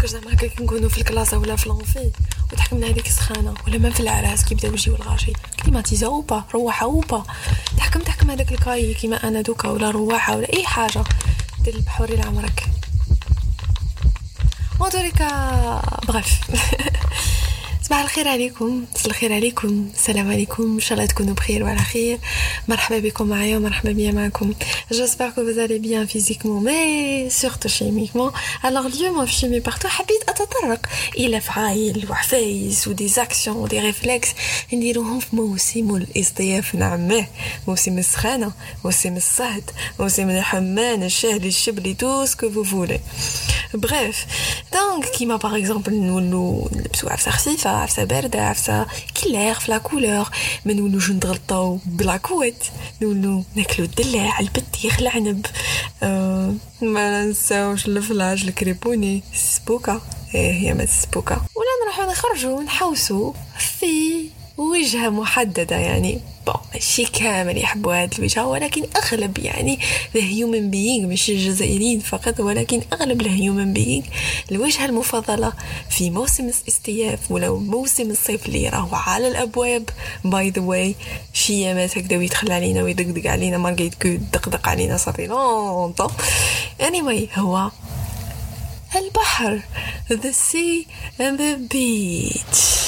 تفكر زعما هكا كي نكونوا في الكلاصه ولا في لونفي؟ وتحكمنا هذيك السخانة ولا ما في العراس كي بداو يجيو الغاشي؟ كليماتيزا اوبا روحة اوبا تحكم تحكم هذاك الكاي كيما أنا دوكا ولا روحه ولا أي حاجة. دير البحوري لعمرك اون بريف صباح الخير عليكم صباح الخير عليكم السلام عليكم ان شاء الله تكونوا بخير وعلى خير مرحبا بكم معايا ومرحبا بيا معكم جيسبر كو فوز allez bien physiquement mais surtout chimiquement alors اليوم في شيمي بارتو حبيت اتطرق الى فعايل وحفايس ودي زاكسيون ودي ريفلكس نديروهم في موسم الاصطياف نعمه موسم السخانه موسم الصهد موسم الحمان الشهد الشبلي تو سكو فو فولي بريف دونك كيما باغ اكزومبل نولو نلبسو عفسه خفيفه عفسة باردة عفسة كلير في لا كولور. ما نولوش نتغلطاو بلاكوات نولو ناكلو الدلاع البطيخ العنب. أه ما ننساوش الفلاج الكريبوني السبوكه إيه هي ما السبوكه ولا نروحو نخرجو نحوسو في وجهة محددة يعني. بون ماشي كامل يحبوا هاد الوجهة ولكن أغلب يعني الهيومن بيينغ ماشي الجزائريين فقط ولكن أغلب الهيومن بيينغ الوجهة المفضلة في موسم الاستياف ولا موسم الصيف اللي راهو على الأبواب. باي ذا واي شيامات هكذا ويدخل علينا ويدقدق علينا مارغيت كو دقدق علينا صافي لونطون anyway هو البحر the sea and the beach.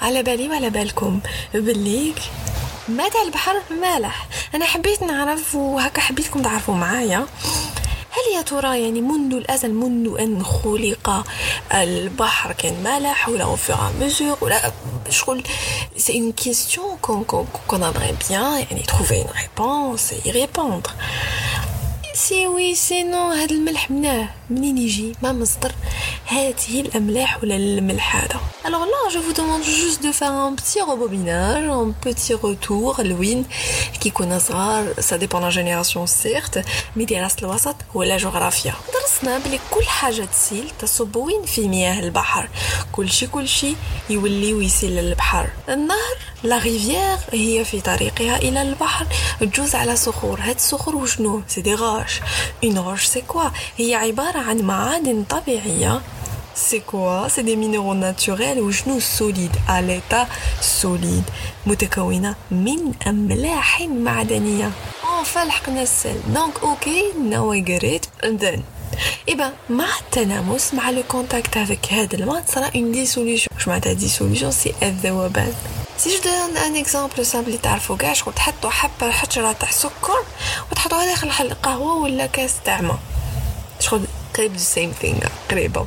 على بالي وعلى بالكم. بالليك ماذا البحر؟ مالح أنا حبيت نعرف وهكا حبيتكم تعرفوا معايا. هل يا ترى يعني منذ الأزل منذ أن خلق البحر كان مالح ولا أو فور مزور ولا شغل؟ سي اون كيستيون كون كون كون بيان يعني تروفي اون ريبونس اي ريبوندر سي وي سي نو هاد الملح مناه منين يجي؟ ما مصدر. هذه الأملاح ولا الملح هذا؟ Alors là je vous demande juste de faire un petit rebobinage un petit retour لوين كي كنا صغار ça dépend la génération certes مي دراسة الوسط ولا جغرافيا درسنا بلي كل حاجة تسيل تصب وين في مياه البحر. كل شي كل شي يولي ويسيل للبحر النهر لا ريفيير هي في طريقها إلى البحر. تجوز على صخور. هاد الصخور وشنو؟ سي دي غاش. اون غاش سي كوا هي عبارة عن معادن طبيعية. C'est quoi C'est des minéraux naturels وشنو solide à l'état solide متكونة من أملاح معدنية enfin لحقنا السل دونك أوكي now I get it and then إبا مع التلامس مع لو كونتاكت افيك هذا الماء تصرا اون ديسوليسيون واش معناتها ديسوليسيون سي الذوبان سي جو دون ان اكزامبل سامبل اللي تعرفوا كاع شغل تحطوا حبه حجره تاع سكر وتحطوها داخل القهوه ولا كاس تاع ما شغل قريب سيم ثينغ قريبه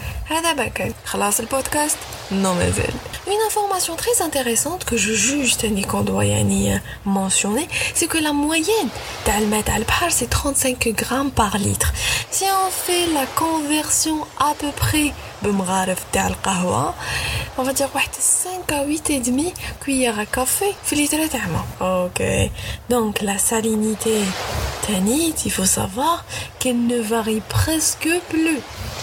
هذا بكر خلاص البودكاست نو مازال Une information très intéressante que je juge تاني qu'on doit يعني mentionner c'est que la moyenne تاع الماء تاع البحر c'est 35 grammes par litre si on fait la conversion à peu près بمغارف تاع القهوة on va dire واحد 5 à 8 et demi cuillère à café في لتر تاع ماء ok donc la salinité tanite il faut savoir qu'elle ne varie presque plus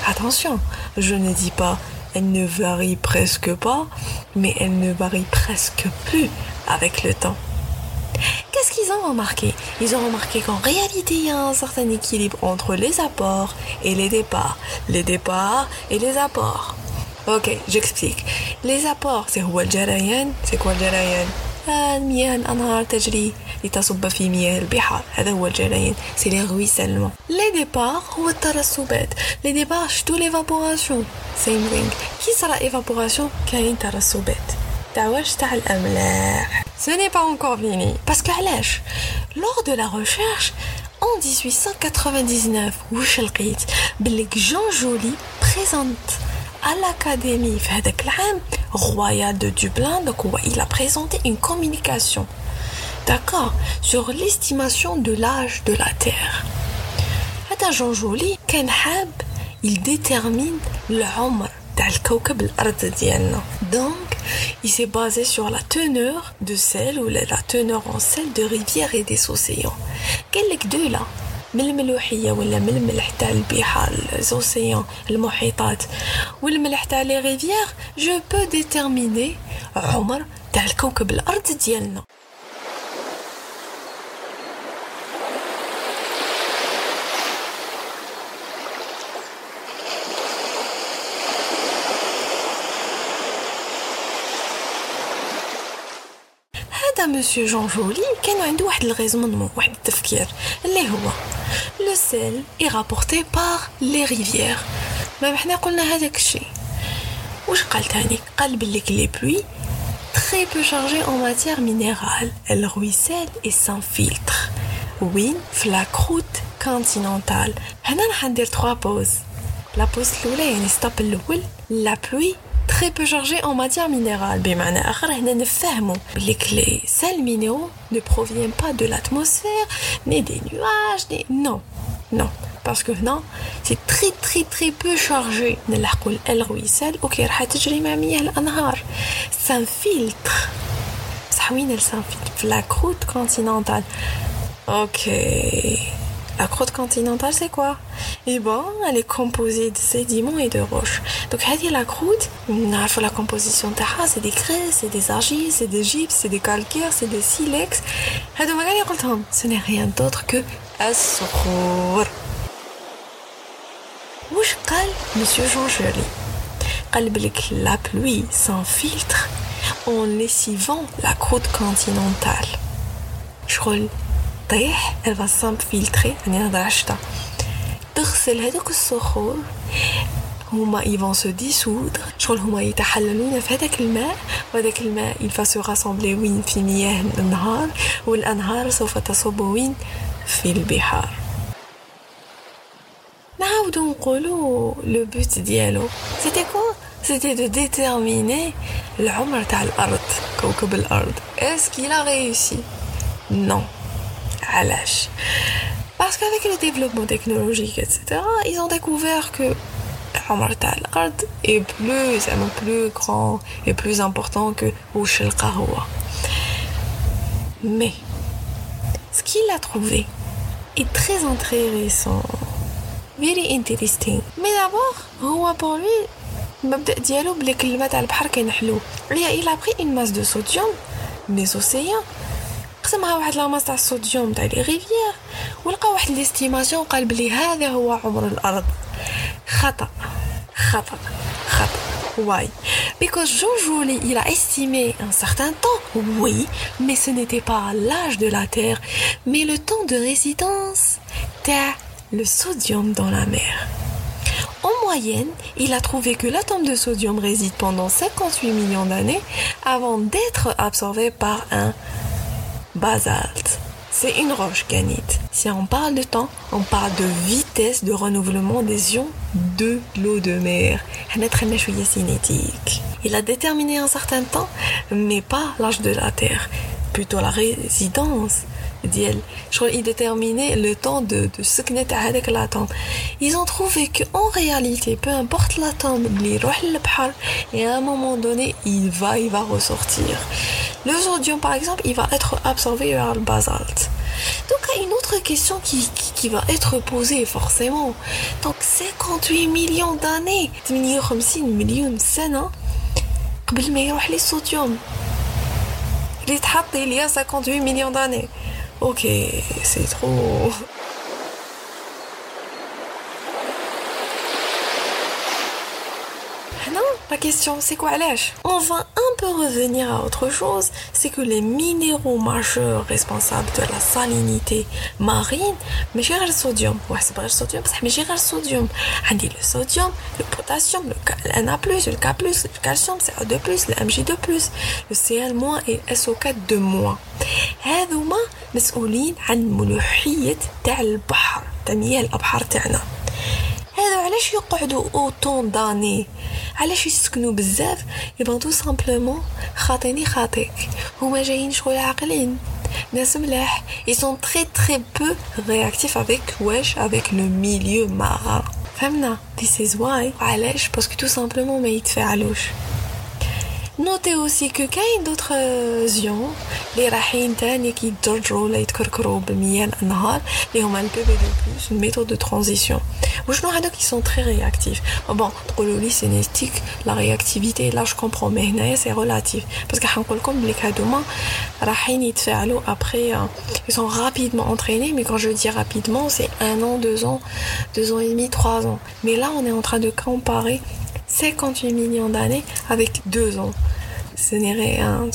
attention je ne dis pas elle ne varie presque pas, mais elle ne varie presque plus avec le temps. Qu'est-ce qu'ils ont remarqué Ils ont remarqué qu'en réalité, il y a un certain équilibre entre les apports et les départs. Les départs et les apports. Ok, j'explique. Les apports, c'est quoi le jarayan C'est quoi le jarayan المياه الأنهار تجري لتصب في مياه البحار هذا هو الجريان سي لي رويسلمون لي ديبار هو الترسبات لي ديبار شتو ليفابوراسيون سيم ثينغ كي صرا ايفابوراسيون كاين ترسبات تاع واش تاع الاملاح Ce n'est pas encore fini. Parce que علاش Lors de la recherche, en 1899, وش لقيت باللي جون جولي présente à l'académie في هذاك العام royal de Dublin donc il a présenté une communication d'accord sur l'estimation de l'âge de la Terre هذا جون جولي كان حاب il détermine l'umr تاع الكوكب الأرض ديالنا. Donc, il s'est basé sur la teneur de sel ou la teneur en sel de rivières et des océans. قال لك دو لا من الملوحية ولا من الملح تاع البحار الأوسيان المحيطات. والملح تاع لي ريفيير جو بو ديتيرميني عمر تاع الكوكب الأرض ديالنا. هذا مسيو جون جولي كان عنده واحد الغيزمون واحد التفكير اللي هو لو سيل اي رابورتي بار لي ريفيير ما حنا قلنا هذاك الشيء واش قال تاني قال بليك لي بلوي très peu chargées en matière minérale. Elles ruissellent et s'infiltrent. وين في لا كروت كونتينونتال هنا راح ندير 3 بوز لا بوز الاولى يعني ستوب الاول لا بلوي très peu chargé en matière minérale. Les clés, sels minéraux ne proviennent pas de l'atmosphère, ni des nuages, ni... Non, non. Parce que non, c'est très très très peu chargé. C'est un filtre. Ça, oui, c'est un filtre. La croûte continentale. Ok. la croûte continentale, c'est quoi Eh ben, elle est composée de sédiments et de roches. Donc, dit la croûte, faut la composition de c'est des graisses, c'est des argiles, c'est des gypses, c'est des calcaires, c'est des silex. Ce n'est rien d'autre que الصخور. وش قال Monsieur Jean Joly قال بلك la pluie s'infiltre en lessivant la croûte continentale. شغل تطيح elle va s'infiltrer يعني نهضر على الشتا تغسل هذوك الصخور هما ils vont se dissoudre شغل هما يتحللون في هذاك الماء وهذاك الماء il va se rassembler وين في مياه الانهار والانهار سوف تصب وين في البحار نعاودو نقولو لو بوت ديالو سيتي كوا سيتي دو ديتيرميني العمر تاع الارض كوكب الارض اسكي لا ريوسي نو Parce qu'avec le développement technologique, etc., ils ont découvert que l'Ard est plus, plus grand et plus important que Ouch el Mais, ce qu'il a trouvé est très intéressant. Very interesting. Mais d'abord, pour lui, il a pris une masse de sodium, des océans, قسمها واحد لاماس تاع الصوديوم تاع لي ريفيير ولقى واحد ليستيماسيون قال بلي هذا هو عمر الارض خطا خطا خطا Why? Because Jean Joly, il a estimé un certain temps, oui, mais ce n'était pas l'âge de la Terre, mais le temps de résidence de le sodium dans la mer. En moyenne, il a trouvé que l'atome de sodium réside pendant 58 millions d'années avant d'être absorbé par un c'est une roche granite. Si on parle de temps, on parle de vitesse de renouvellement des ions de l'eau de mer. cinétique. Il a déterminé un certain temps, mais pas l'âge de la Terre, plutôt la résidence il déterminait le temps de de avec l'atome ils ont trouvé que en réalité peu importe l'atome et à un moment donné il va il va ressortir le sodium par exemple il va être absorbé par le basalte donc il y a une autre question qui, qui, va être posée forcément donc 58 millions d'années 58 millions de قبل ما يروح لي sodium اللي تحط il y a 58 millions d'années Ok, c'est trop. Ah non, pas question, c'est quoi lèche On va un peu revenir à autre chose, c'est que les minéraux majeurs responsables de la salinité marine, mais j'ai le sodium, ouais c'est pas le sodium, mais j'ai le sodium. Ah, On dit le sodium, le potassium, le Na+, le K+, le calcium, c'est A2+, le Mg2+, le Cl- et SO4 de moins. Eh, مسؤولين عن ملوحية تاع البحر تاع مياه الأبحار تاعنا. هذا علاش يقعدوا أوطون داني؟ علاش يسكنوا بزاف؟ يبقى تو سامبلومون خاطيني خاطيك هما جايين شغل عاقلين. ناس ملاح. Ils sont très très peu réactifs wesh avec le milieu marin. فهمنا؟ This is why. علاش؟ باسكو تو سامبلومون ما يتفاعلوش نوتي اوسي كو كاين دوطخ زيون لي رايحين تاني كيتجرجرو ولا يتكركرو بمياه الانهار لي هما البي بي دو بلوس ميثود دو ترانزيسيون وشنو هادوك كي سون تري رياكتيف بون تقولوا لي سينيستيك لا رياكتيفيتي لا جو كومبرون مي هنايا سي ريلاتيف باسكو حنقول لكم بلي هادوما رايحين يتفاعلوا ابري ils sont rapidement entraînés mais quand je dis rapidement c'est un an deux ans deux ans et demi trois ans mais là on est en train de comparer 58 millions d'années avec deux ans. Ce n'est rien.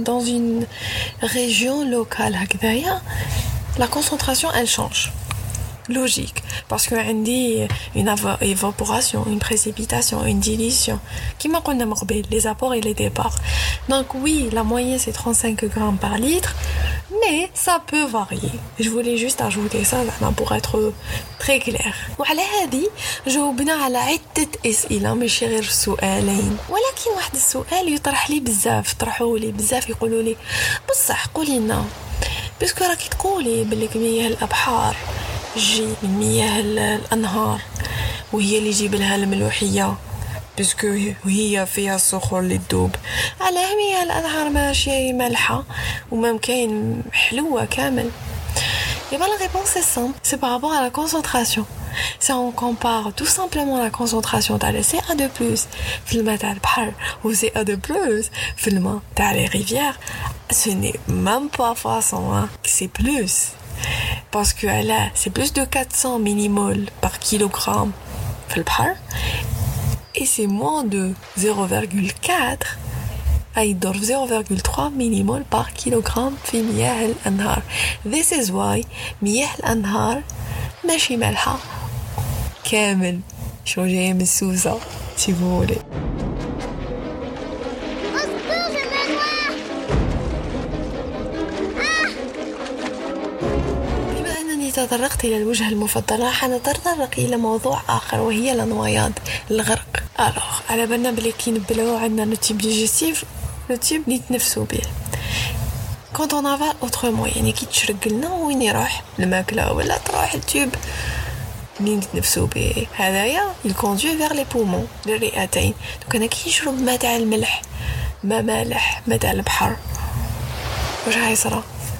Dans une région locale, la concentration, elle change. Logique. Parce qu'il y a une évaporation, une précipitation, une dilution. Qui m'a les apports et les départs. Donc oui, la moyenne, c'est 35 grammes par litre. Mais ça peut varier. Je voulais juste ajouter ça pour être très clair. وعلى هذه جاوبنا على عدة أسئلة ماشي غير سؤالين ولكن واحد السؤال يطرح بزاف طرحوه بزاف يقولوا بصح قولي لنا باسكو راكي تقولي بلي مياه الابحار تجي من مياه الانهار وهي اللي يجيب لها الملوحيه باسكو هي فيها الصخور اللي تدوب على مياه الانهار ماشي مالحه وما كاين حلوه كامل Et bien la réponse est simple, c'est par rapport à la concentration. Si on compare tout simplement la concentration de la CA2+, filma تاع البحر ou CA2+, filma تاع les rivières, ce n'est même pas façon, hein, c'est plus. Parce que là, c'est plus de 400 millimoles par kilogramme et c'est moins de 0,4 أي 0,3 millimoles par kilogramme في مياه الأنهار This is why مياه الأنهار ماشي مالحة كامل شو جاي من سوزة si vous voulez تطرقت إلى الوجهة المفضلة حنتطرق إلى موضوع آخر وهي الانوياد الغرق. ألوغ على بالنا بلي كي نبلعو عندنا لو تيب ديجيستيف لو تيب نتنفسو به. كونت اون افال اوترومون يعني كي تشرق لنا وين يروح؟ الماكلة ولا تروح التيوب؟ اللي نتنفسو به. هذايا يكوندوي فيغ لي بومون للرئتين دوك أنا كي نشرب ما تاع الملح ما مالح ما تاع البحر. واش غيصرا؟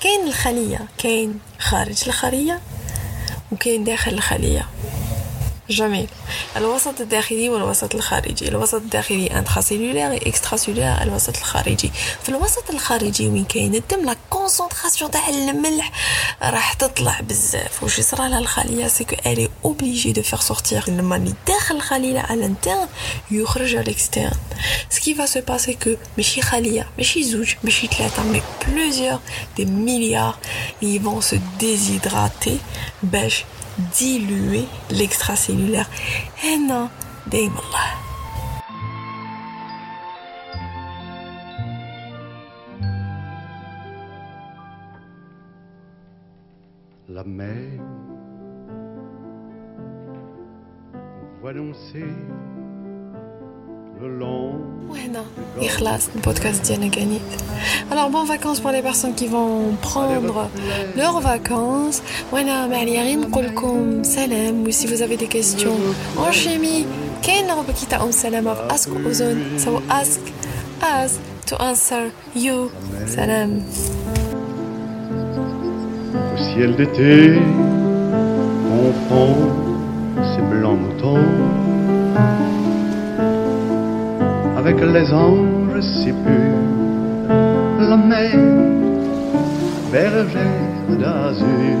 كاين الخلية كاين خارج الخلية وكاين داخل الخلية. جميل الوسط الداخلي والوسط الخارجي. الوسط الداخلي انتراسيلولير اكستراسيلولير الوسط الخارجي. في الوسط الخارجي وين كاين؟ الدم لا كونسونطراسيون تاع الملح. راح تطلع بزاف. واش يصرى لها الخلية؟ سي كو الي اوبليجي دو فير سورتير لما اللي داخل الخليه على الانترن يخرج على الاكسترن سكي فا سو باسي كو ماشي خلية ماشي زوج ماشي ثلاثة مي بلوزيور دي مليار اللي فون سو ديزيدراتي باش diluer l'extracellulaire. Eh non, des démolle. La mer, vous annoncez podcast. Alors, bonnes vacances pour les personnes qui vont prendre leurs vacances. Voilà, salam. Ou si vous avez des questions en chimie, quelle of Ask Ozone. So ask us to answer you. Salam. Au ciel d'été, on avec les anges si purs, la mer, bergère d'azur,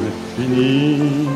le fini